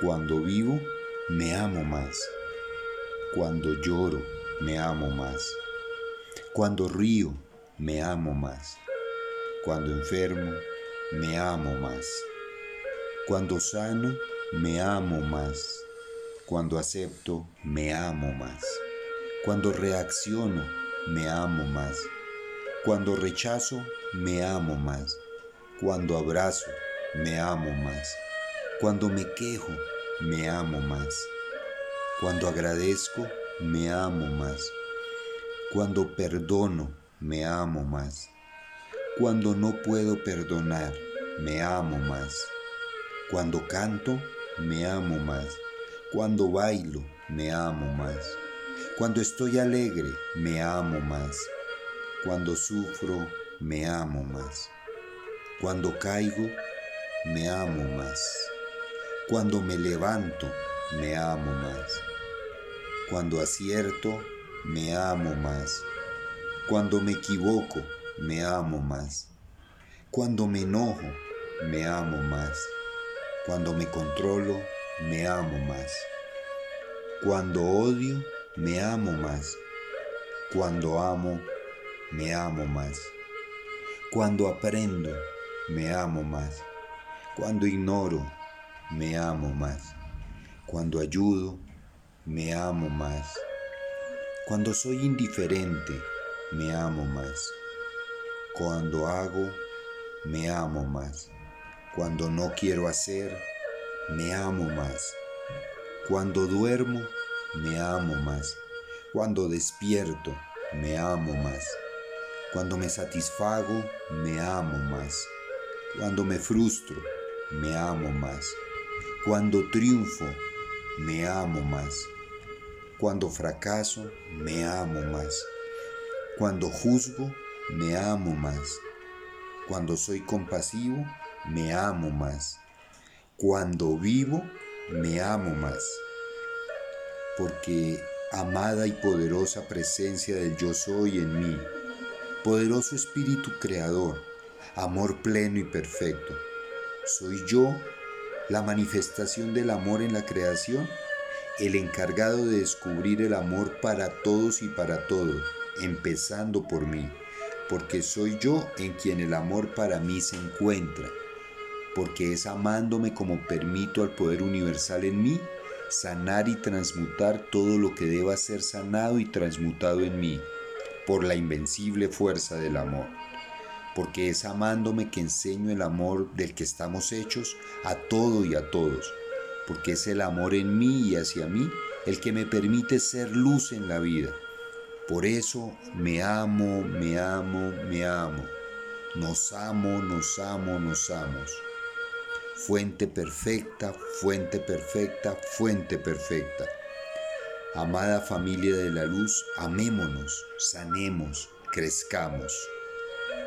Cuando vivo, me amo más. Cuando lloro, me amo más. Cuando río, me amo más. Cuando enfermo, me amo más. Cuando sano, me amo más. Cuando acepto, me amo más. Cuando reacciono, me amo más. Cuando rechazo, me amo más. Cuando abrazo, me amo más. Cuando me quejo, me amo más. Cuando agradezco, me amo más. Cuando perdono, me amo más. Cuando no puedo perdonar, me amo más. Cuando canto, me amo más. Cuando bailo, me amo más. Cuando estoy alegre, me amo más. Cuando sufro, me amo más. Cuando caigo, me amo más. Cuando me levanto, me amo más. Cuando acierto, me amo más. Cuando me equivoco, me amo más. Cuando me enojo, me amo más. Cuando me controlo, me amo más. Cuando odio, me amo más. Cuando amo, me amo más. Cuando aprendo, me amo más. Cuando ignoro, me amo más. Cuando ayudo, me amo más. Cuando soy indiferente, me amo más. Cuando hago, me amo más. Cuando no quiero hacer, me amo más. Cuando duermo, me amo más. Cuando despierto, me amo más. Cuando me satisfago, me amo más. Cuando me frustro, me amo más. Cuando triunfo, me amo más. Cuando fracaso, me amo más. Cuando juzgo, me amo más. Cuando soy compasivo, me amo más. Cuando vivo, me amo más. Porque amada y poderosa presencia del yo soy en mí, poderoso espíritu creador, amor pleno y perfecto, soy yo la manifestación del amor en la creación, el encargado de descubrir el amor para todos y para todo, empezando por mí, porque soy yo en quien el amor para mí se encuentra, porque es amándome como permito al poder universal en mí sanar y transmutar todo lo que deba ser sanado y transmutado en mí por la invencible fuerza del amor. Porque es amándome que enseño el amor del que estamos hechos a todo y a todos. Porque es el amor en mí y hacia mí el que me permite ser luz en la vida. Por eso me amo, me amo, me amo. Nos amo, nos amo, nos amos. Fuente perfecta, fuente perfecta, fuente perfecta. Amada familia de la luz, amémonos, sanemos, crezcamos.